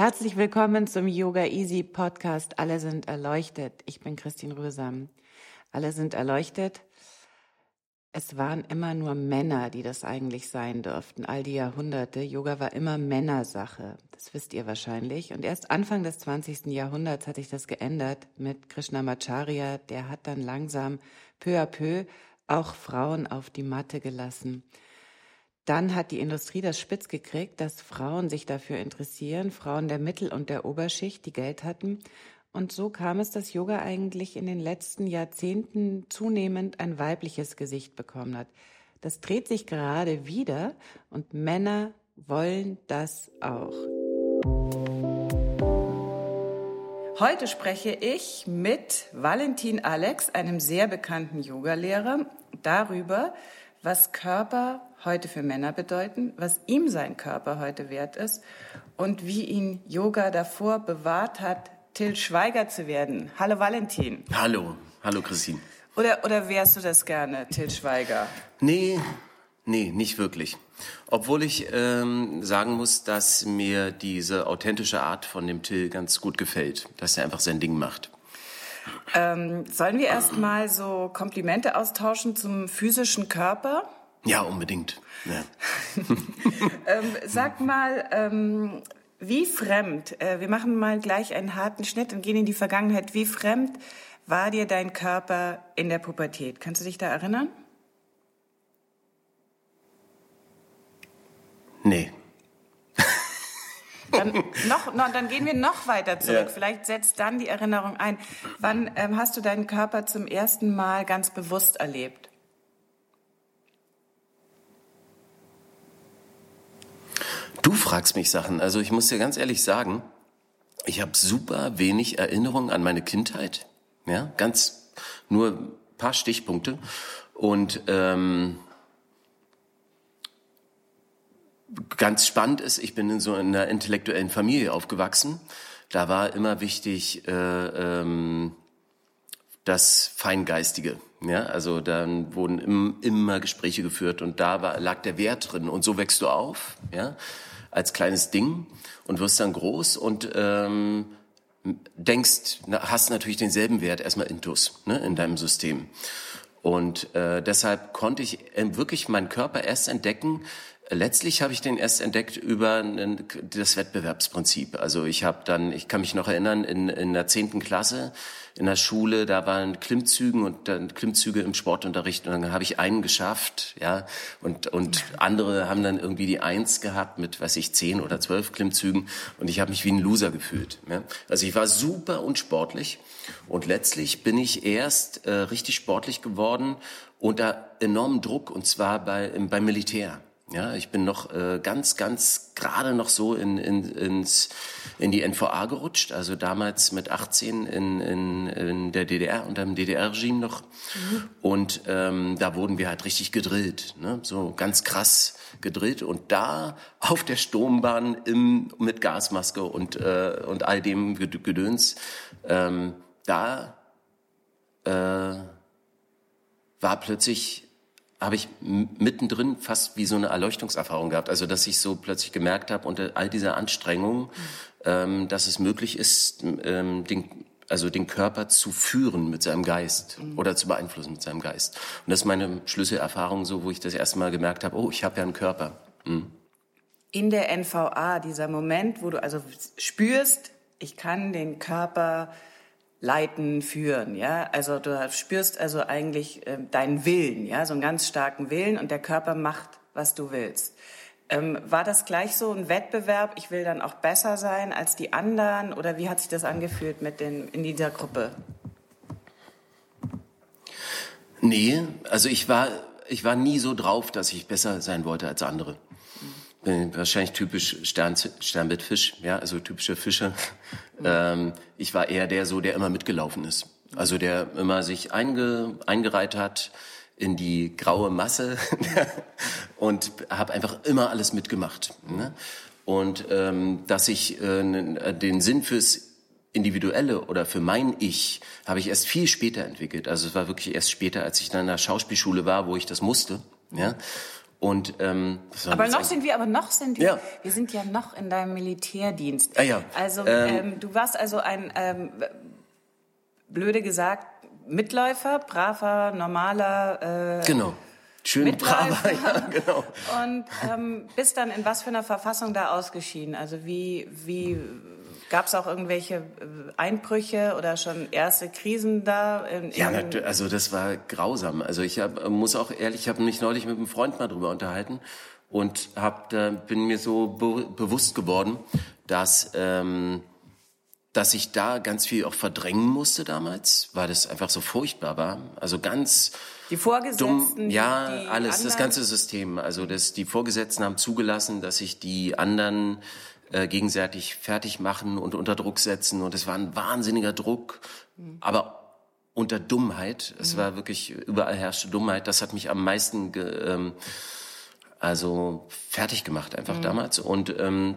Herzlich willkommen zum Yoga Easy Podcast. Alle sind erleuchtet. Ich bin Christine Rösam. Alle sind erleuchtet. Es waren immer nur Männer, die das eigentlich sein dürften, all die Jahrhunderte. Yoga war immer Männersache. Das wisst ihr wahrscheinlich. Und erst Anfang des 20. Jahrhunderts hat sich das geändert mit Krishnamacharya. Der hat dann langsam peu à peu auch Frauen auf die Matte gelassen. Dann hat die Industrie das spitz gekriegt, dass Frauen sich dafür interessieren, Frauen der Mittel- und der Oberschicht, die Geld hatten. Und so kam es, dass Yoga eigentlich in den letzten Jahrzehnten zunehmend ein weibliches Gesicht bekommen hat. Das dreht sich gerade wieder und Männer wollen das auch. Heute spreche ich mit Valentin Alex, einem sehr bekannten Yogalehrer, darüber, was Körper heute für Männer bedeuten, was ihm sein Körper heute wert ist und wie ihn Yoga davor bewahrt hat, Till Schweiger zu werden. Hallo Valentin. Hallo, hallo Christine. Oder, oder wärst du das gerne, Till Schweiger? Nee, nee, nicht wirklich. Obwohl ich ähm, sagen muss, dass mir diese authentische Art von dem Till ganz gut gefällt, dass er einfach sein Ding macht. Ähm, sollen wir erst mal so Komplimente austauschen zum physischen Körper? Ja, unbedingt. Ja. ähm, sag mal, ähm, wie fremd, äh, wir machen mal gleich einen harten Schnitt und gehen in die Vergangenheit, wie fremd war dir dein Körper in der Pubertät? Kannst du dich da erinnern? Nee. Dann, noch, noch, dann gehen wir noch weiter zurück. Ja. Vielleicht setzt dann die Erinnerung ein. Wann ähm, hast du deinen Körper zum ersten Mal ganz bewusst erlebt? Du fragst mich Sachen. Also ich muss dir ganz ehrlich sagen, ich habe super wenig Erinnerungen an meine Kindheit. Ja, ganz nur ein paar Stichpunkte. Und ähm, ganz spannend ist, ich bin in so einer intellektuellen Familie aufgewachsen. Da war immer wichtig äh, ähm, das Feingeistige. Ja, also dann wurden im, immer Gespräche geführt und da war, lag der Wert drin. Und so wächst du auf. Ja als kleines Ding und wirst dann groß und ähm, denkst, hast natürlich denselben Wert erstmal intus ne, in deinem System. Und äh, deshalb konnte ich äh, wirklich meinen Körper erst entdecken, Letztlich habe ich den erst entdeckt über das Wettbewerbsprinzip. Also ich habe dann, ich kann mich noch erinnern, in, in der zehnten Klasse in der Schule, da waren Klimmzügen und dann Klimmzüge im Sportunterricht und dann habe ich einen geschafft, ja, und und andere haben dann irgendwie die Eins gehabt mit, weiß ich, zehn oder zwölf Klimmzügen und ich habe mich wie ein Loser gefühlt. Ja? Also ich war super unsportlich und letztlich bin ich erst äh, richtig sportlich geworden unter enormem Druck und zwar bei beim Militär. Ja, ich bin noch äh, ganz, ganz gerade noch so in, in, ins, in die NVA gerutscht, also damals mit 18 in, in, in der DDR, unter dem DDR-Regime noch. Mhm. Und ähm, da wurden wir halt richtig gedrillt, ne? so ganz krass gedrillt. Und da auf der Sturmbahn im, mit Gasmaske und, äh, und all dem Gedöns, ähm, da äh, war plötzlich habe ich mittendrin fast wie so eine Erleuchtungserfahrung gehabt. Also dass ich so plötzlich gemerkt habe unter all dieser Anstrengung, mhm. ähm, dass es möglich ist, ähm, den, also den Körper zu führen mit seinem Geist mhm. oder zu beeinflussen mit seinem Geist. Und das ist meine Schlüsselerfahrung so, wo ich das erste Mal gemerkt habe, oh, ich habe ja einen Körper. Mhm. In der NVA, dieser Moment, wo du also spürst, ich kann den Körper leiten, führen, ja. Also du spürst also eigentlich äh, deinen Willen, ja, so einen ganz starken Willen und der Körper macht, was du willst. Ähm, war das gleich so ein Wettbewerb? Ich will dann auch besser sein als die anderen? Oder wie hat sich das angefühlt mit den, in dieser Gruppe? Nee, also ich war, ich war nie so drauf, dass ich besser sein wollte als andere. Bin wahrscheinlich typisch Stern, Sternbettfisch, ja, also typische Fische. Mhm. Ähm, ich war eher der so, der immer mitgelaufen ist. Also der immer sich einge, eingereiht hat, in die graue Masse und habe einfach immer alles mitgemacht. Ne? Und ähm, dass ich äh, den Sinn fürs Individuelle oder für mein Ich habe ich erst viel später entwickelt. Also es war wirklich erst später, als ich dann in der Schauspielschule war, wo ich das musste. Ja. Und ähm, aber noch sind wir, aber noch sind wir, ja. wir sind ja noch in deinem Militärdienst. Ah, ja. Also ähm, ähm, du warst also ein ähm, blöde gesagt Mitläufer, braver, normaler. Äh, genau. Schön braver, ja, genau. Und ähm, bist dann in was für einer Verfassung da ausgeschieden? Also wie, wie gab es auch irgendwelche äh, Einbrüche oder schon erste Krisen da? In, in ja, also das war grausam. Also ich hab, muss auch ehrlich, ich habe mich neulich mit einem Freund mal drüber unterhalten und hab, da bin mir so be bewusst geworden, dass ähm, dass ich da ganz viel auch verdrängen musste damals, weil das einfach so furchtbar war. Also ganz die Vorgesetzten, dumm, ja, alles, anderen? das ganze System. Also das, die Vorgesetzten haben zugelassen, dass sich die anderen äh, gegenseitig fertig machen und unter Druck setzen. Und es war ein wahnsinniger Druck, mhm. aber unter Dummheit. Es mhm. war wirklich überall herrschte Dummheit. Das hat mich am meisten ge, ähm, also fertig gemacht einfach mhm. damals. Und ähm,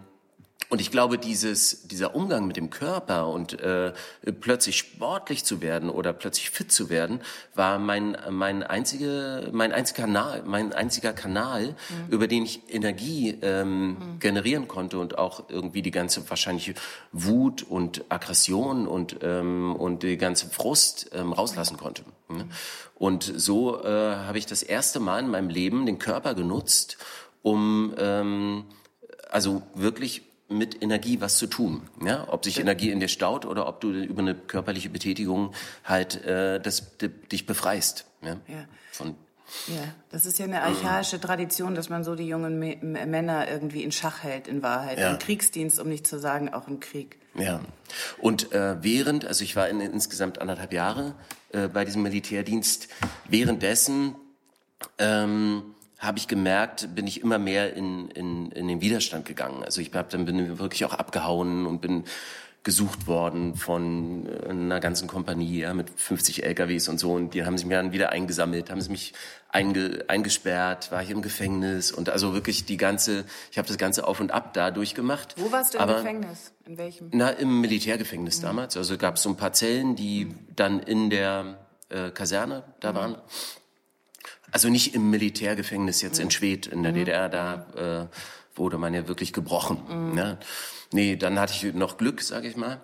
und ich glaube, dieses, dieser Umgang mit dem Körper und äh, plötzlich sportlich zu werden oder plötzlich fit zu werden, war mein, mein, einzige, mein, einziger Kanal, mein einziger Kanal, mhm. über den ich Energie ähm, mhm. generieren konnte und auch irgendwie die ganze wahrscheinlich Wut und Aggression und, ähm, und die ganze Frust ähm, rauslassen konnte. Ne? Und so äh, habe ich das erste Mal in meinem Leben den Körper genutzt, um ähm, also wirklich mit Energie was zu tun. Ja? Ob sich Energie in dir staut oder ob du über eine körperliche Betätigung halt äh, das, dich befreist. Ja? ja. Von ja, das ist ja eine archaische Tradition, dass man so die jungen Männer irgendwie in Schach hält, in Wahrheit. Ja. Im Kriegsdienst, um nicht zu sagen, auch im Krieg. Ja. Und äh, während, also ich war in, insgesamt anderthalb Jahre äh, bei diesem Militärdienst, währenddessen ähm, habe ich gemerkt, bin ich immer mehr in, in, in den Widerstand gegangen. Also ich hab, dann bin wirklich auch abgehauen und bin gesucht worden von äh, einer ganzen Kompanie ja, mit 50 LKWs und so. Und die haben sich mir dann wieder eingesammelt, haben sie mich einge, eingesperrt, war ich im Gefängnis und also wirklich die ganze, ich habe das ganze Auf und Ab da durchgemacht. Wo warst du im Gefängnis? In welchem? Na, im Militärgefängnis mhm. damals. Also gab es so ein paar Zellen, die mhm. dann in der äh, Kaserne da mhm. waren. Also nicht im Militärgefängnis jetzt in mhm. Schwedt in der mhm. DDR, da äh, wurde man ja wirklich gebrochen. Mhm. Ne? Nee, dann hatte ich noch Glück, sage ich mal.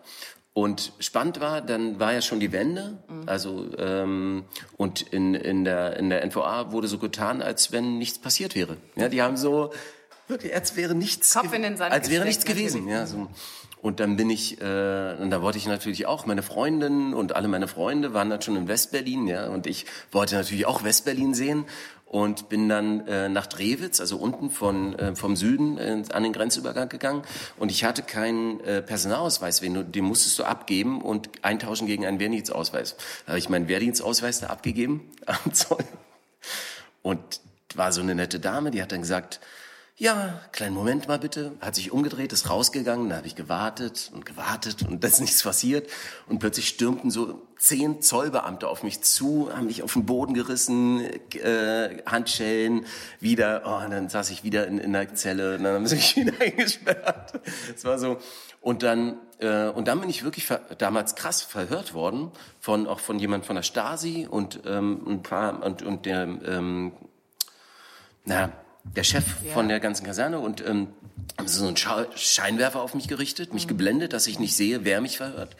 Und spannend war, dann war ja schon die Wende, mhm. also ähm, und in, in, der, in der NVA wurde so getan, als wenn nichts passiert wäre. Ja, die haben so wirklich, als wäre nichts, Kopf in den Sand als wäre nichts gewesen. Ja, so. Und dann bin ich, äh, und da wollte ich natürlich auch, meine Freundin und alle meine Freunde waren dann schon in Westberlin, ja, und ich wollte natürlich auch Westberlin sehen und bin dann äh, nach Drewitz, also unten von, äh, vom Süden äh, an den Grenzübergang gegangen. Und ich hatte keinen äh, Personalausweis, den, den musstest du abgeben und eintauschen gegen einen Wehrdienstausweis. Da habe ich meinen Wehrdienstausweis da abgegeben am Zoll. Und war so eine nette Dame, die hat dann gesagt, ja, kleinen Moment mal bitte, hat sich umgedreht, ist rausgegangen, da habe ich gewartet und gewartet und da ist nichts passiert. Und plötzlich stürmten so zehn Zollbeamte auf mich zu, haben mich auf den Boden gerissen, äh, Handschellen, wieder, oh, und dann saß ich wieder in, in der Zelle und dann haben sie mich wieder eingesperrt. Es war so, und dann, äh, und dann bin ich wirklich damals krass verhört worden von, auch von jemand von der Stasi und, ähm, ein paar, und, und der, ähm, na, der Chef ja. von der ganzen Kaserne und ähm, haben so einen Scheinwerfer auf mich gerichtet, mich mhm. geblendet, dass ich nicht sehe, wer mich verhört.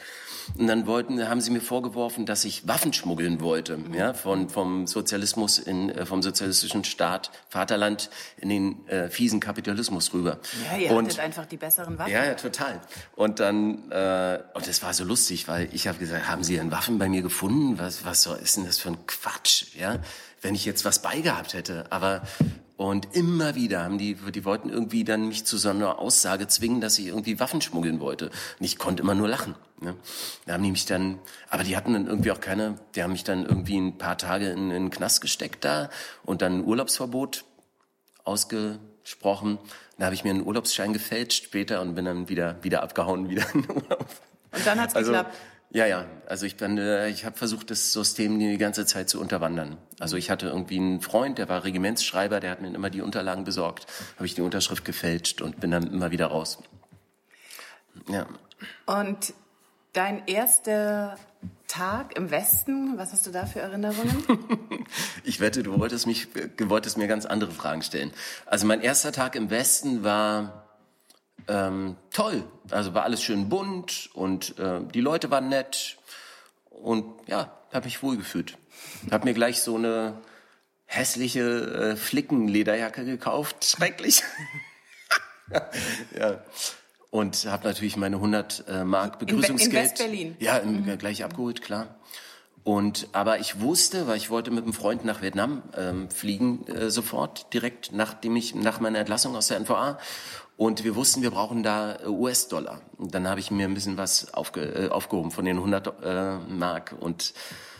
Und dann wollten, haben sie mir vorgeworfen, dass ich Waffen schmuggeln wollte, mhm. ja, von, vom Sozialismus in, äh, vom sozialistischen Staat, Vaterland in den äh, fiesen Kapitalismus rüber. Ja, ihr und, hattet einfach die besseren Waffen. Ja, ja, total. Und dann, äh, und das war so lustig, weil ich habe gesagt, haben Sie denn Waffen bei mir gefunden? Was, was ist denn das für ein Quatsch, ja? Wenn ich jetzt was beigehabt hätte, aber Und immer wieder haben die, die wollten irgendwie dann mich zu so einer Aussage zwingen, dass ich irgendwie Waffen schmuggeln wollte. Und ich konnte immer nur lachen. Ne? Da haben die mich dann, aber die hatten dann irgendwie auch keine, die haben mich dann irgendwie ein paar Tage in, in den Knast gesteckt da und dann ein Urlaubsverbot ausgesprochen. Da habe ich mir einen Urlaubsschein gefälscht später und bin dann wieder, wieder abgehauen, wieder in den Urlaub. Und dann hat's also, geklappt. Ja, ja. Also ich bin, äh, ich habe versucht, das System die ganze Zeit zu unterwandern. Also ich hatte irgendwie einen Freund, der war Regimentsschreiber, der hat mir immer die Unterlagen besorgt, habe ich die Unterschrift gefälscht und bin dann immer wieder raus. Ja. Und dein erster Tag im Westen, was hast du da für Erinnerungen? ich wette, du wolltest mich, du wolltest mir ganz andere Fragen stellen. Also mein erster Tag im Westen war ähm, toll. Also war alles schön bunt und äh, die Leute waren nett und ja, habe mich wohlgefühlt. Hab mir gleich so eine hässliche äh, Flickenlederjacke gekauft, schrecklich. ja. Und habe natürlich meine 100 äh, Mark Begrüßungsgeld. In, in West-Berlin? Ja, in, mhm. gleich abgeholt, klar. Und aber ich wusste, weil ich wollte mit einem Freund nach Vietnam ähm, fliegen äh, sofort direkt nachdem ich nach meiner Entlassung aus der NVA und wir wussten, wir brauchen da äh, US-Dollar. Dann habe ich mir ein bisschen was aufge, äh, aufgehoben von den 100 äh, Mark und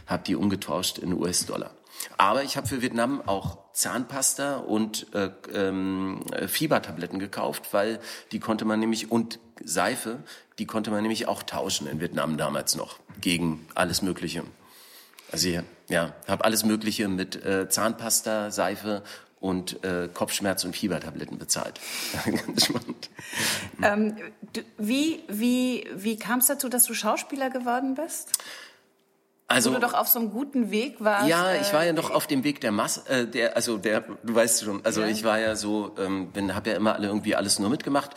habe die umgetauscht in US-Dollar. Aber ich habe für Vietnam auch Zahnpasta und äh, ähm, Fiebertabletten gekauft, weil die konnte man nämlich und Seife, die konnte man nämlich auch tauschen in Vietnam damals noch gegen alles Mögliche. Also ja, habe alles Mögliche mit äh, Zahnpasta, Seife und äh, Kopfschmerz- und Fiebertabletten bezahlt. Ganz spannend. Ähm, du, wie wie, wie kam es dazu, dass du Schauspieler geworden bist? Also, Wo du doch auf so einem guten Weg warst. Ja, ich war ja noch äh, auf dem Weg der Masse, äh, der, also der, du weißt schon, also ja. ich war ja so, ähm, bin, habe ja immer alle irgendwie alles nur mitgemacht.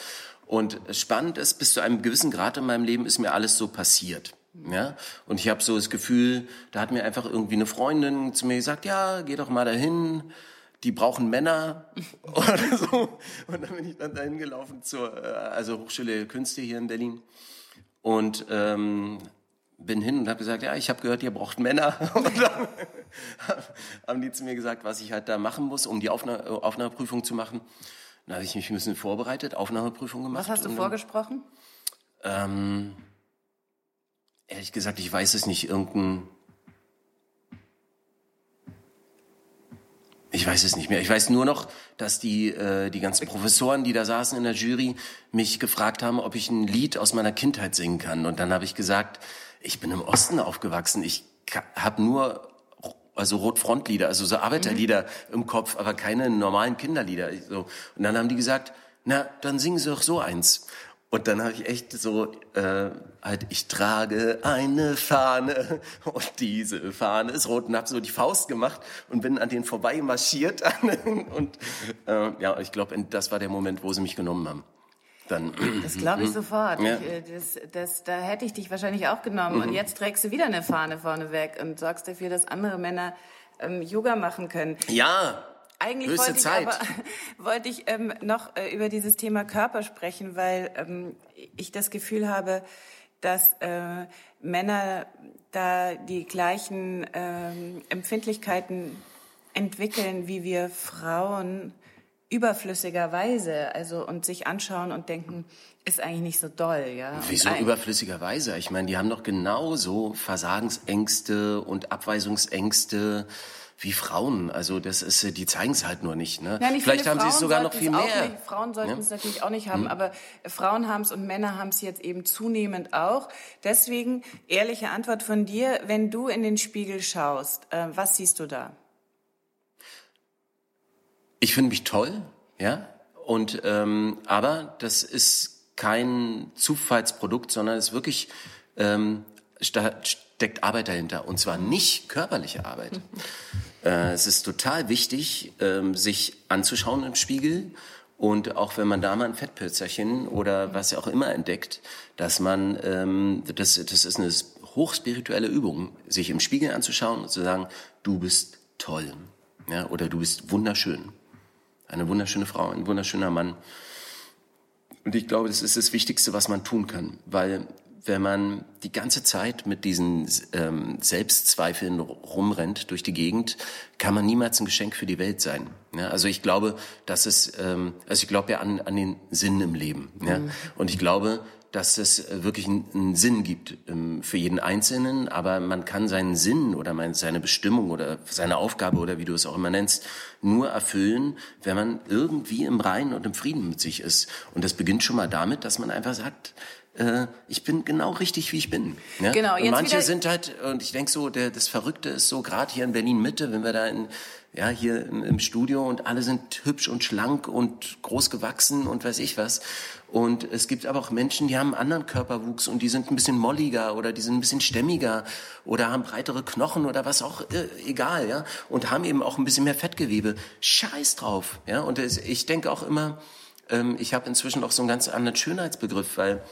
Und spannend ist, bis zu einem gewissen Grad in meinem Leben ist mir alles so passiert. Ja, und ich habe so das Gefühl, da hat mir einfach irgendwie eine Freundin zu mir gesagt, ja, geh doch mal dahin, die brauchen Männer oder so. Und dann bin ich dann dahin gelaufen zur äh, also Hochschule der Künste hier in Berlin und ähm, bin hin und habe gesagt, ja, ich habe gehört, ihr braucht Männer. Und dann haben die zu mir gesagt, was ich halt da machen muss, um die Aufna Aufnahmeprüfung zu machen. Dann habe ich mich ein bisschen vorbereitet, Aufnahmeprüfung gemacht. Was hast du dann, vorgesprochen? Ähm, ehrlich gesagt, ich weiß es nicht. Irgendein Ich weiß es nicht mehr. Ich weiß nur noch, dass die, äh, die ganzen Professoren, die da saßen in der Jury, mich gefragt haben, ob ich ein Lied aus meiner Kindheit singen kann. Und dann habe ich gesagt, ich bin im Osten aufgewachsen. Ich habe nur also Rotfrontlieder, also so Arbeiterlieder mhm. im Kopf, aber keine normalen Kinderlieder. So. Und dann haben die gesagt, na, dann singen Sie doch so eins. Und dann habe ich echt so, äh, halt, ich trage eine Fahne und diese Fahne ist rot und habe so die Faust gemacht und bin an denen vorbei marschiert. und äh, ja, ich glaube, das war der Moment, wo sie mich genommen haben. Dann, das glaube ich mhm. sofort. Ja. Ich, äh, das, das, da hätte ich dich wahrscheinlich auch genommen. Mhm. Und jetzt trägst du wieder eine Fahne vorne weg und sorgst dafür, dass andere Männer ähm, Yoga machen können. Ja, eigentlich wollte ich aber wollte ich ähm, noch äh, über dieses Thema Körper sprechen, weil ähm, ich das Gefühl habe, dass äh, Männer da die gleichen ähm, Empfindlichkeiten entwickeln, wie wir Frauen überflüssigerweise, also und sich anschauen und denken, ist eigentlich nicht so doll, ja. Wieso überflüssigerweise? Ich meine, die haben doch genauso Versagensängste und Abweisungsängste wie Frauen. Also das ist, die zeigen es halt nur nicht. Ne? Ja, Vielleicht haben sie es sogar noch viel mehr. Nicht, Frauen sollten ja? es natürlich auch nicht haben, hm. aber Frauen haben es und Männer haben es jetzt eben zunehmend auch. Deswegen ehrliche Antwort von dir: Wenn du in den Spiegel schaust, äh, was siehst du da? Ich finde mich toll, ja. Und ähm, aber das ist kein Zufallsprodukt, sondern es wirklich ähm, steckt Arbeit dahinter und zwar nicht körperliche Arbeit. Äh, es ist total wichtig, ähm, sich anzuschauen im Spiegel und auch wenn man da mal ein Fettpölzerchen oder was auch immer entdeckt, dass man, ähm, das, das ist eine hochspirituelle Übung, sich im Spiegel anzuschauen und zu sagen, du bist toll ja, oder du bist wunderschön. Eine wunderschöne Frau, ein wunderschöner Mann. Und ich glaube, das ist das Wichtigste, was man tun kann, weil wenn man die ganze Zeit mit diesen ähm, Selbstzweifeln rumrennt durch die Gegend, kann man niemals ein Geschenk für die Welt sein. Ja, also ich glaube, dass es, ähm, also ich glaube ja an, an den Sinn im Leben. Ja? Mhm. Und ich glaube, dass es wirklich einen, einen Sinn gibt ähm, für jeden Einzelnen, aber man kann seinen Sinn oder seine Bestimmung oder seine Aufgabe oder wie du es auch immer nennst, nur erfüllen, wenn man irgendwie im Reinen und im Frieden mit sich ist. Und das beginnt schon mal damit, dass man einfach sagt, äh, ich bin genau richtig, wie ich bin. Ja? Genau. Jetzt und manche sind halt, und ich denke so, der, das Verrückte ist so, gerade hier in Berlin Mitte, wenn wir da in ja, hier im, im, Studio und alle sind hübsch und schlank und groß gewachsen und weiß ich was. Und es gibt aber auch Menschen, die haben einen anderen Körperwuchs und die sind ein bisschen molliger oder die sind ein bisschen stämmiger oder haben breitere Knochen oder was auch, äh, egal, ja. Und haben eben auch ein bisschen mehr Fettgewebe. Scheiß drauf, ja. Und es, ich denke auch immer, ähm, ich habe inzwischen auch so einen ganz anderen Schönheitsbegriff, weil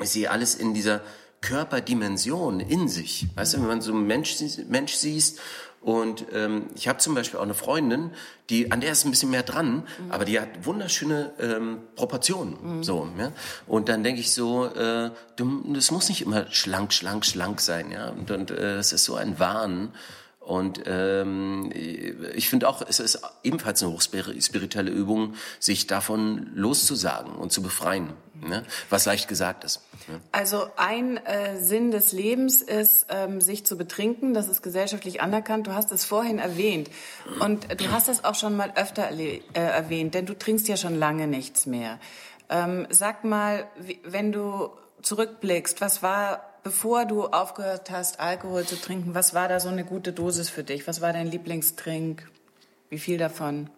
ich sehe alles in dieser Körperdimension in sich. Weißt du, wenn man so einen Mensch, Mensch siehst und ähm, ich habe zum Beispiel auch eine Freundin, die an der ist ein bisschen mehr dran, mhm. aber die hat wunderschöne ähm, Proportionen. Mhm. So, ja? Und dann denke ich so, äh, das muss nicht immer schlank, schlank, schlank sein, ja. Und, und äh, es ist so ein Wahn. Und ähm, ich finde auch, es ist ebenfalls eine hochspirituelle Übung, sich davon loszusagen und zu befreien, ne? was leicht gesagt ist. Ne? Also ein äh, Sinn des Lebens ist, ähm, sich zu betrinken. Das ist gesellschaftlich anerkannt. Du hast es vorhin erwähnt. Und du hast es auch schon mal öfter äh, erwähnt, denn du trinkst ja schon lange nichts mehr. Ähm, sag mal, wenn du zurückblickst, was war bevor du aufgehört hast, Alkohol zu trinken, was war da so eine gute Dosis für dich? Was war dein Lieblingstrink? Wie viel davon?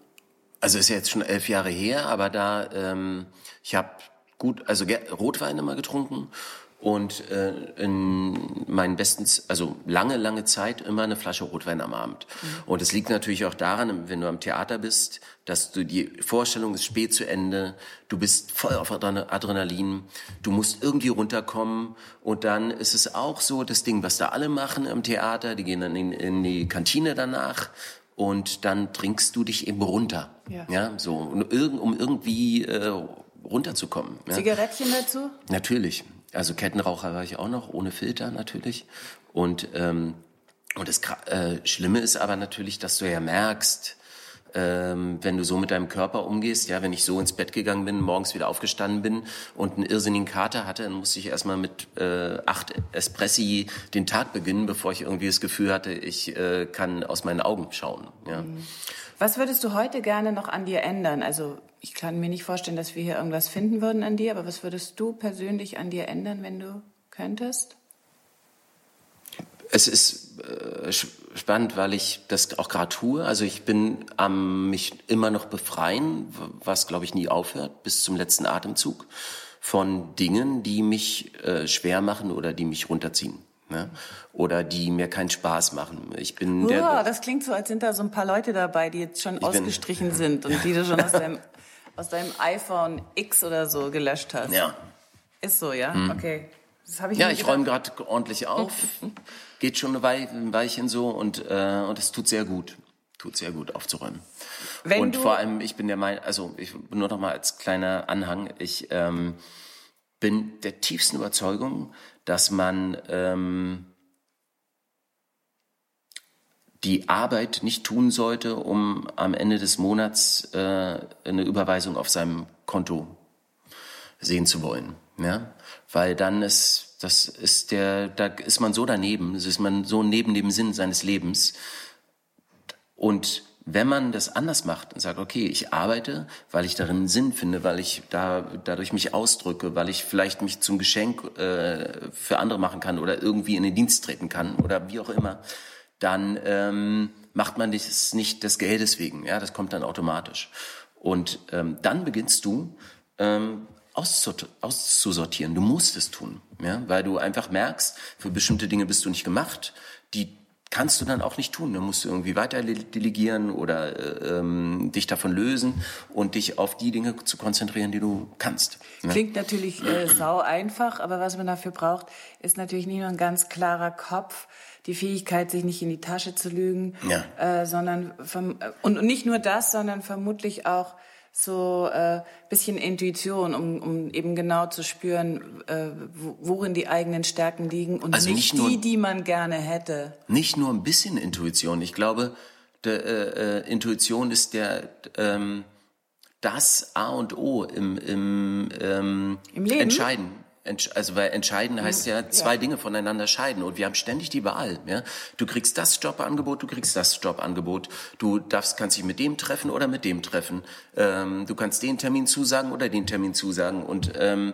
Also ist ja jetzt schon elf Jahre her, aber da ähm, ich habe gut, also Rotwein immer getrunken und äh, in meinen besten, also lange, lange Zeit immer eine Flasche Rotwein am Abend. Mhm. Und es liegt natürlich auch daran, wenn du am Theater bist, dass du die Vorstellung ist spät zu Ende, du bist voll auf Adrenalin, du musst irgendwie runterkommen und dann ist es auch so das Ding, was da alle machen im Theater, die gehen dann in, in die Kantine danach und dann trinkst du dich eben runter, ja, ja so um, um irgendwie äh, runterzukommen. Ja? Zigarettchen dazu? Natürlich. Also Kettenraucher war ich auch noch, ohne Filter natürlich. Und, ähm, und das äh, Schlimme ist aber natürlich, dass du ja merkst, ähm, wenn du so mit deinem Körper umgehst, ja, wenn ich so ins Bett gegangen bin, morgens wieder aufgestanden bin und einen irrsinnigen Kater hatte, dann musste ich erstmal mit äh, acht Espressi den Tag beginnen, bevor ich irgendwie das Gefühl hatte, ich äh, kann aus meinen Augen schauen. Ja. Mhm. Was würdest du heute gerne noch an dir ändern? Also ich kann mir nicht vorstellen, dass wir hier irgendwas finden würden an dir, aber was würdest du persönlich an dir ändern, wenn du könntest? Es ist äh, spannend, weil ich das auch gerade tue. Also ich bin am mich immer noch befreien, was glaube ich nie aufhört, bis zum letzten Atemzug von Dingen, die mich äh, schwer machen oder die mich runterziehen. Ne? Oder die mir keinen Spaß machen. Ich bin oh, der, das klingt so, als sind da so ein paar Leute dabei, die jetzt schon ausgestrichen bin, sind und die du schon aus deinem aus deinem iPhone X oder so gelöscht hast. Ja. Ist so, ja? Mhm. Okay. Das ich ja, ich räume gerade ordentlich auf. Geht schon ein Weilchen so und, äh, und es tut sehr gut. Tut sehr gut aufzuräumen. Wenn und vor allem, ich bin der Meinung, also ich, nur noch mal als kleiner Anhang, ich ähm, bin der tiefsten Überzeugung, dass man ähm, die Arbeit nicht tun sollte, um am Ende des Monats äh, eine Überweisung auf seinem Konto sehen zu wollen. Ja? Weil dann ist, das ist der, da ist man so daneben, das ist man so neben dem Sinn seines Lebens. Und wenn man das anders macht und sagt, okay, ich arbeite, weil ich darin Sinn finde, weil ich da dadurch mich ausdrücke, weil ich vielleicht mich zum Geschenk äh, für andere machen kann oder irgendwie in den Dienst treten kann oder wie auch immer, dann ähm, macht man das nicht des Geldes wegen. Ja, das kommt dann automatisch. Und ähm, dann beginnst du ähm, auszusortieren. Du musst es tun, ja, weil du einfach merkst, für bestimmte Dinge bist du nicht gemacht. Die kannst du dann auch nicht tun. Du musst irgendwie weiter delegieren oder äh, ähm, dich davon lösen und dich auf die Dinge zu konzentrieren, die du kannst. Ja? Klingt natürlich äh, sau einfach, aber was man dafür braucht, ist natürlich nicht nur ein ganz klarer Kopf, die Fähigkeit, sich nicht in die Tasche zu lügen, ja. äh, sondern vom, und, und nicht nur das, sondern vermutlich auch so äh, bisschen Intuition, um, um eben genau zu spüren, äh, worin die eigenen Stärken liegen und also nicht, nicht die, die man gerne hätte. Nicht nur ein bisschen Intuition. Ich glaube, der, äh, äh, Intuition ist der ähm, das A und O im, im, ähm, Im Leben? Entscheiden. Also weil entscheiden heißt ja zwei ja. Dinge voneinander scheiden und wir haben ständig die Wahl. Ja? Du kriegst das Jobangebot, du kriegst das Jobangebot. Du darfst, kannst dich mit dem treffen oder mit dem treffen. Ähm, du kannst den Termin zusagen oder den Termin zusagen. Und, ähm,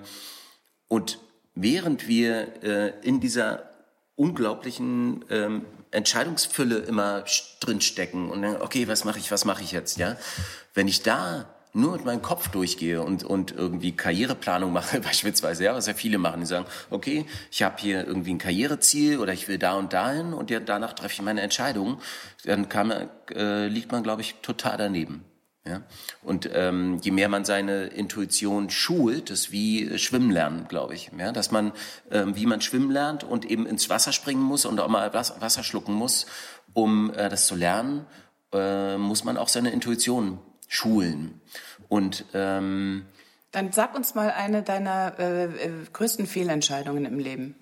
und während wir äh, in dieser unglaublichen ähm, Entscheidungsfülle immer drinstecken und dann, okay, was mache ich, was mache ich jetzt, ja? Wenn ich da nur mit meinem Kopf durchgehe und, und irgendwie Karriereplanung mache, beispielsweise, ja, was ja viele machen, die sagen, okay, ich habe hier irgendwie ein Karriereziel oder ich will da und dahin und ja, danach treffe ich meine Entscheidung, dann man, äh, liegt man, glaube ich, total daneben. Ja? Und ähm, je mehr man seine Intuition schult, das ist wie Schwimmen lernen, glaube ich. Ja? Dass man, ähm, wie man schwimmen lernt und eben ins Wasser springen muss und auch mal Wasser schlucken muss, um äh, das zu lernen, äh, muss man auch seine Intuition schulen. Und ähm, dann sag uns mal eine deiner äh, äh, größten Fehlentscheidungen im Leben,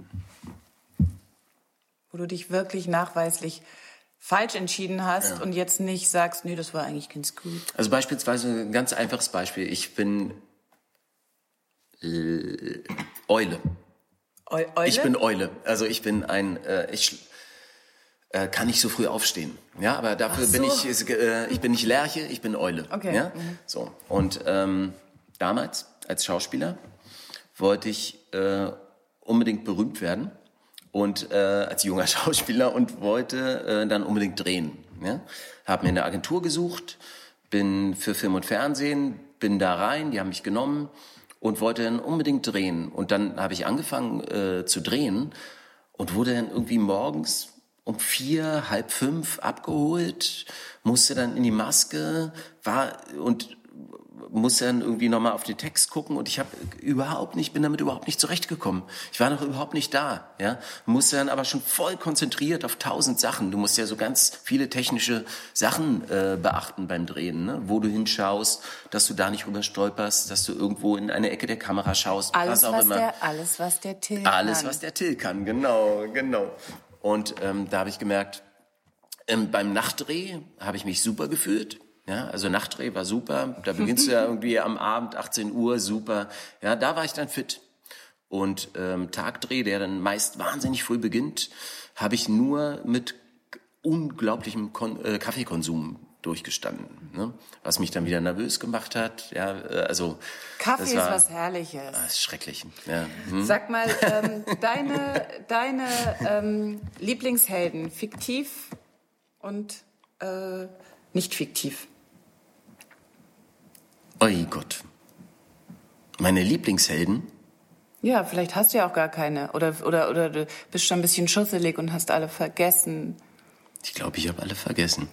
wo du dich wirklich nachweislich falsch entschieden hast ja. und jetzt nicht sagst, nee, das war eigentlich ganz gut. Also beispielsweise ein ganz einfaches Beispiel. Ich bin Eule. Eu Eule. Ich bin Eule. Also ich bin ein äh, ich äh, kann nicht so früh aufstehen. Ja, aber dafür so. bin ich, äh, ich bin nicht Lerche, ich bin Eule. Okay. Ja? Mhm. So. Und ähm, damals, als Schauspieler, wollte ich äh, unbedingt berühmt werden und äh, als junger Schauspieler und wollte äh, dann unbedingt drehen. Ja? Habe mir eine Agentur gesucht, bin für Film und Fernsehen, bin da rein, die haben mich genommen und wollte dann unbedingt drehen. Und dann habe ich angefangen äh, zu drehen und wurde dann irgendwie morgens um vier, halb fünf abgeholt, musste dann in die Maske, war und musste dann irgendwie nochmal auf den Text gucken und ich habe überhaupt nicht, bin damit überhaupt nicht zurechtgekommen. Ich war noch überhaupt nicht da, ja. Musste dann aber schon voll konzentriert auf tausend Sachen. Du musst ja so ganz viele technische Sachen äh, beachten beim Drehen, ne? wo du hinschaust, dass du da nicht rüber stolperst, dass du irgendwo in eine Ecke der Kamera schaust. Alles, was, was Der, alles, was der Till alles, kann. Alles, was der Till kann, genau, genau. Und ähm, da habe ich gemerkt, ähm, beim Nachtdreh habe ich mich super gefühlt. Ja, also Nachtdreh war super. Da beginnst du ja irgendwie am Abend 18 Uhr, super. Ja, da war ich dann fit. Und ähm, Tagdreh, der dann meist wahnsinnig früh beginnt, habe ich nur mit unglaublichem Kon äh, Kaffeekonsum durchgestanden, ne? was mich dann wieder nervös gemacht hat. Ja, äh, also Kaffee war, ist was Herrliches. Ah, ist schrecklich. Ja. Hm? Sag mal, ähm, deine deine ähm, Lieblingshelden, fiktiv und äh, nicht fiktiv. Oi Gott, meine Lieblingshelden. Ja, vielleicht hast du ja auch gar keine oder oder oder du bist schon ein bisschen schusselig und hast alle vergessen. Ich glaube, ich habe alle vergessen.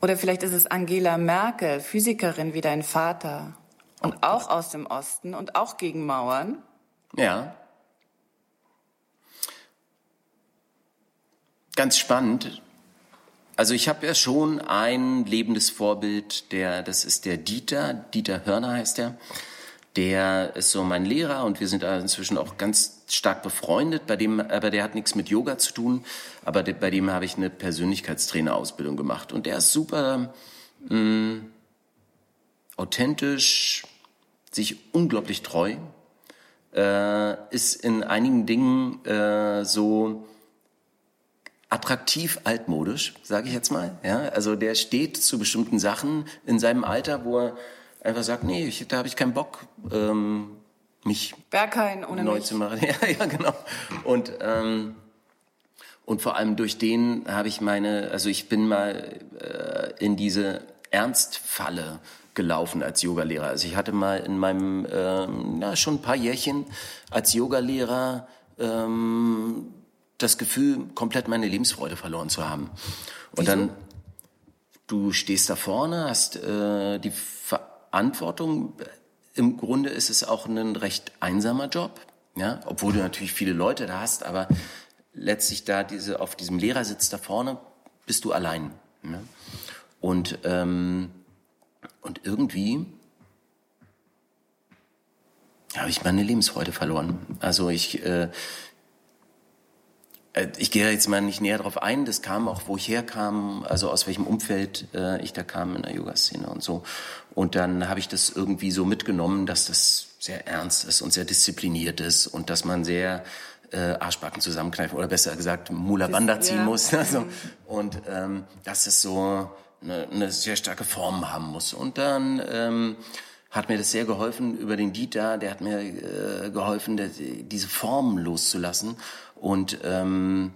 Oder vielleicht ist es Angela Merkel, Physikerin wie dein Vater. Und auch aus dem Osten und auch gegen Mauern. Ja. Ganz spannend. Also ich habe ja schon ein lebendes Vorbild, der, das ist der Dieter, Dieter Hörner heißt er. Der ist so mein Lehrer und wir sind inzwischen auch ganz stark befreundet. Bei dem, aber der hat nichts mit Yoga zu tun. Aber de, bei dem habe ich eine Persönlichkeitstrainerausbildung gemacht und der ist super mh, mm, authentisch, sich unglaublich treu, äh, ist in einigen Dingen äh, so attraktiv altmodisch, sage ich jetzt mal. Ja, also der steht zu bestimmten Sachen in seinem Alter, wo er einfach sagt, nee, ich, da habe ich keinen Bock, ähm, mich Berghain ohne neu mich. zu machen. Ja, ja, genau. Und ähm, und vor allem durch den habe ich meine, also ich bin mal äh, in diese Ernstfalle gelaufen als Yogalehrer. Also ich hatte mal in meinem, ähm, ja, schon ein paar Jährchen als Yogalehrer ähm, das Gefühl, komplett meine Lebensfreude verloren zu haben. Und Wieso? dann, du stehst da vorne, hast äh, die Verantwortung. Im Grunde ist es auch ein recht einsamer Job, ja, obwohl du natürlich viele Leute da hast, aber letztlich da diese auf diesem Lehrersitz da vorne bist du allein. Ne? Und ähm, und irgendwie habe ich meine Lebensfreude verloren. Also ich äh, ich gehe jetzt mal nicht näher darauf ein. Das kam auch, wo ich herkam, also aus welchem Umfeld äh, ich da kam in der Yoga-Szene und so. Und dann habe ich das irgendwie so mitgenommen, dass das sehr ernst ist und sehr diszipliniert ist und dass man sehr äh, Arschbacken zusammenkneifen oder besser gesagt Mula Banda ziehen ja. muss. Also, und ähm, dass es so eine, eine sehr starke Form haben muss. Und dann ähm, hat mir das sehr geholfen über den Dieter, der hat mir äh, geholfen, der, diese Form loszulassen. Und ähm,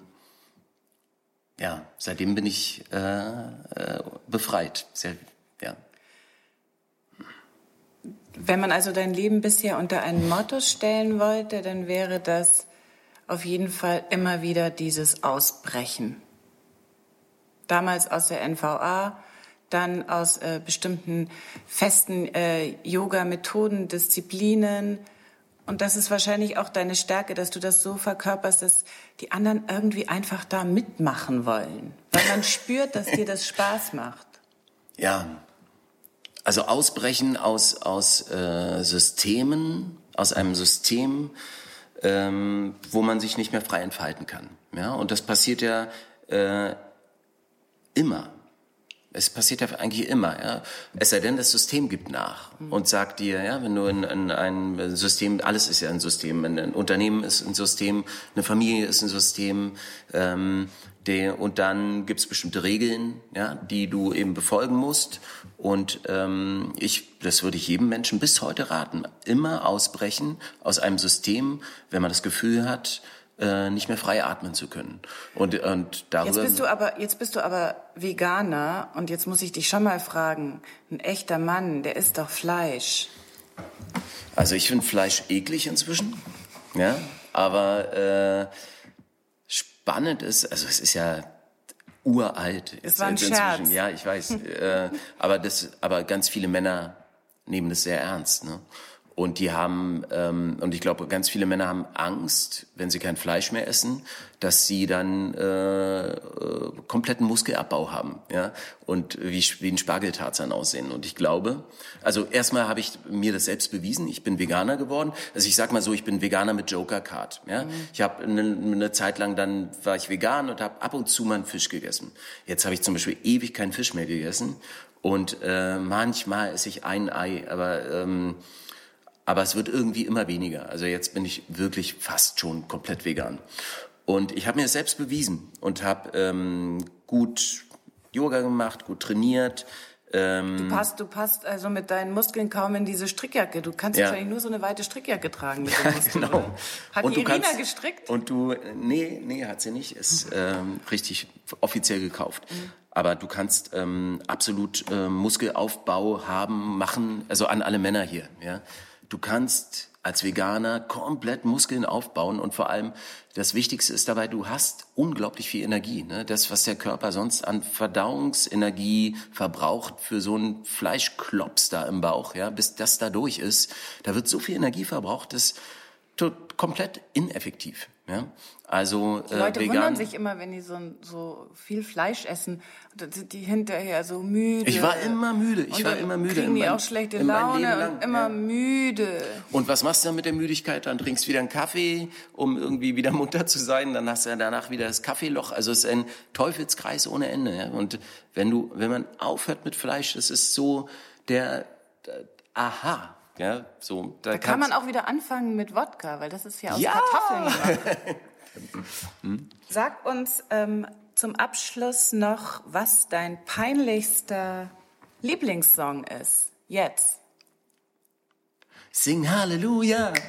ja, seitdem bin ich äh, äh, befreit. Sehr, ja. Wenn man also dein Leben bisher unter ein Motto stellen wollte, dann wäre das auf jeden Fall immer wieder dieses Ausbrechen. Damals aus der NVA, dann aus äh, bestimmten festen äh, Yoga-Methoden, Disziplinen. Und das ist wahrscheinlich auch deine Stärke, dass du das so verkörperst, dass die anderen irgendwie einfach da mitmachen wollen. Weil man spürt, dass dir das Spaß macht. Ja, also ausbrechen aus, aus äh, Systemen, aus einem System, ähm, wo man sich nicht mehr frei entfalten kann. Ja, und das passiert ja äh, immer. Es passiert ja eigentlich immer, ja. Es sei denn, das System gibt nach und sagt dir, ja, wenn du in, in ein System, alles ist ja ein System, ein Unternehmen ist ein System, eine Familie ist ein System, ähm, der, und dann gibt's bestimmte Regeln, ja, die du eben befolgen musst. Und ähm, ich, das würde ich jedem Menschen bis heute raten, immer ausbrechen aus einem System, wenn man das Gefühl hat, äh, nicht mehr frei atmen zu können. Und, und darüber jetzt bist du aber jetzt bist du aber Veganer und jetzt muss ich dich schon mal fragen: Ein echter Mann, der isst doch Fleisch. Also ich finde Fleisch eklig inzwischen, ja. Aber äh, spannend ist, also es ist ja uralt. Es war ein Scherz. Ja, ich weiß. äh, aber das, aber ganz viele Männer nehmen das sehr ernst. Ne? Und die haben, ähm, und ich glaube, ganz viele Männer haben Angst, wenn sie kein Fleisch mehr essen, dass sie dann äh, äh, kompletten Muskelabbau haben, ja, und wie, wie ein Spargeltarzan aussehen. Und ich glaube, also erstmal habe ich mir das selbst bewiesen. Ich bin Veganer geworden. Also ich sag mal so, ich bin Veganer mit Joker Card. Ja, mhm. ich habe eine, eine Zeit lang dann war ich vegan und habe ab und zu mal einen Fisch gegessen. Jetzt habe ich zum Beispiel ewig keinen Fisch mehr gegessen und äh, manchmal esse ich ein Ei, aber ähm, aber es wird irgendwie immer weniger. Also jetzt bin ich wirklich fast schon komplett vegan. Und ich habe mir das selbst bewiesen und habe ähm, gut Yoga gemacht, gut trainiert. Ähm, du passt, du passt also mit deinen Muskeln kaum in diese Strickjacke. Du kannst ja. wahrscheinlich nur so eine weite Strickjacke tragen mit den Muskeln. genau. Hat und die Irina kannst, gestrickt? Und du, nee, nee, hat sie nicht. Ist ähm, richtig offiziell gekauft. Mhm. Aber du kannst ähm, absolut äh, Muskelaufbau haben, machen, also an alle Männer hier. Ja. Du kannst als Veganer komplett Muskeln aufbauen und vor allem das Wichtigste ist dabei, du hast unglaublich viel Energie. Ne? Das, was der Körper sonst an Verdauungsenergie verbraucht für so einen Fleischklops da im Bauch, ja, bis das da durch ist, da wird so viel Energie verbraucht, das komplett ineffektiv. Ja? Also die Leute äh, vegan, wundern sich immer, wenn die so, so viel Fleisch essen, dann sind die hinterher so müde. Ich war immer müde. Ich war immer müde. Kriegen die auch schlechte Laune und immer ja. müde. Und was machst du dann mit der Müdigkeit? Dann trinkst du wieder einen Kaffee, um irgendwie wieder munter zu sein. Dann hast du danach wieder das Kaffeeloch. Also es ist ein Teufelskreis ohne Ende. Ja? Und wenn du, wenn man aufhört mit Fleisch, das ist so der, der Aha. Ja, so, da, da kann man auch wieder anfangen mit Wodka, weil das ist ja aus ja! Kartoffeln gemacht. hm? Sag uns ähm, zum Abschluss noch, was dein peinlichster Lieblingssong ist. Jetzt. Sing Halleluja.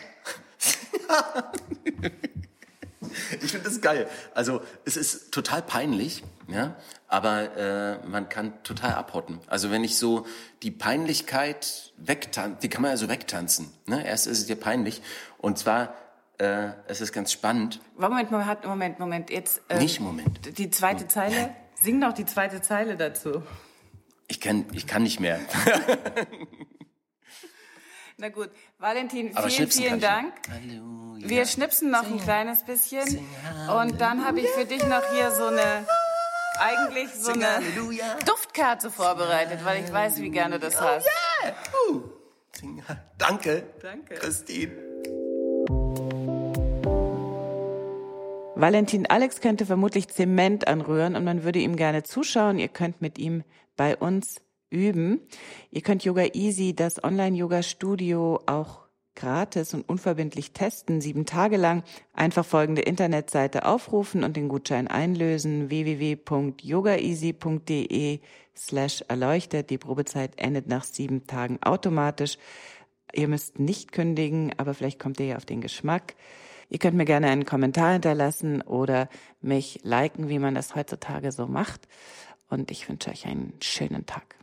ich finde das geil. Also es ist total peinlich, ja, aber äh, man kann total abhotten. Also wenn ich so die Peinlichkeit wegtanze, die kann man ja so wegtanzen. Ne? Erst ist es dir peinlich und zwar äh, es ist ganz spannend. Moment, Moment, Moment, Moment. Jetzt äh, nicht Moment. Die zweite Zeile. Sing doch die zweite Zeile dazu. Ich kann, ich kann nicht mehr. Na gut, Valentin, vielen, vielen Dank. Halleluja. Wir schnipsen noch Sing. ein kleines bisschen und dann habe ich für dich noch hier so eine eigentlich so eine Duftkerze vorbereitet, weil ich weiß, wie gerne du das hast. deswegen danke. Danke. Christine. Valentin Alex könnte vermutlich Zement anrühren und man würde ihm gerne zuschauen. Ihr könnt mit ihm bei uns üben. Ihr könnt Yoga Easy, das Online-Yoga-Studio, auch gratis und unverbindlich testen, sieben Tage lang. Einfach folgende Internetseite aufrufen und den Gutschein einlösen. www.yogaeasy.de slash erleuchtet. Die Probezeit endet nach sieben Tagen automatisch. Ihr müsst nicht kündigen, aber vielleicht kommt ihr ja auf den Geschmack. Ihr könnt mir gerne einen Kommentar hinterlassen oder mich liken, wie man das heutzutage so macht. Und ich wünsche euch einen schönen Tag.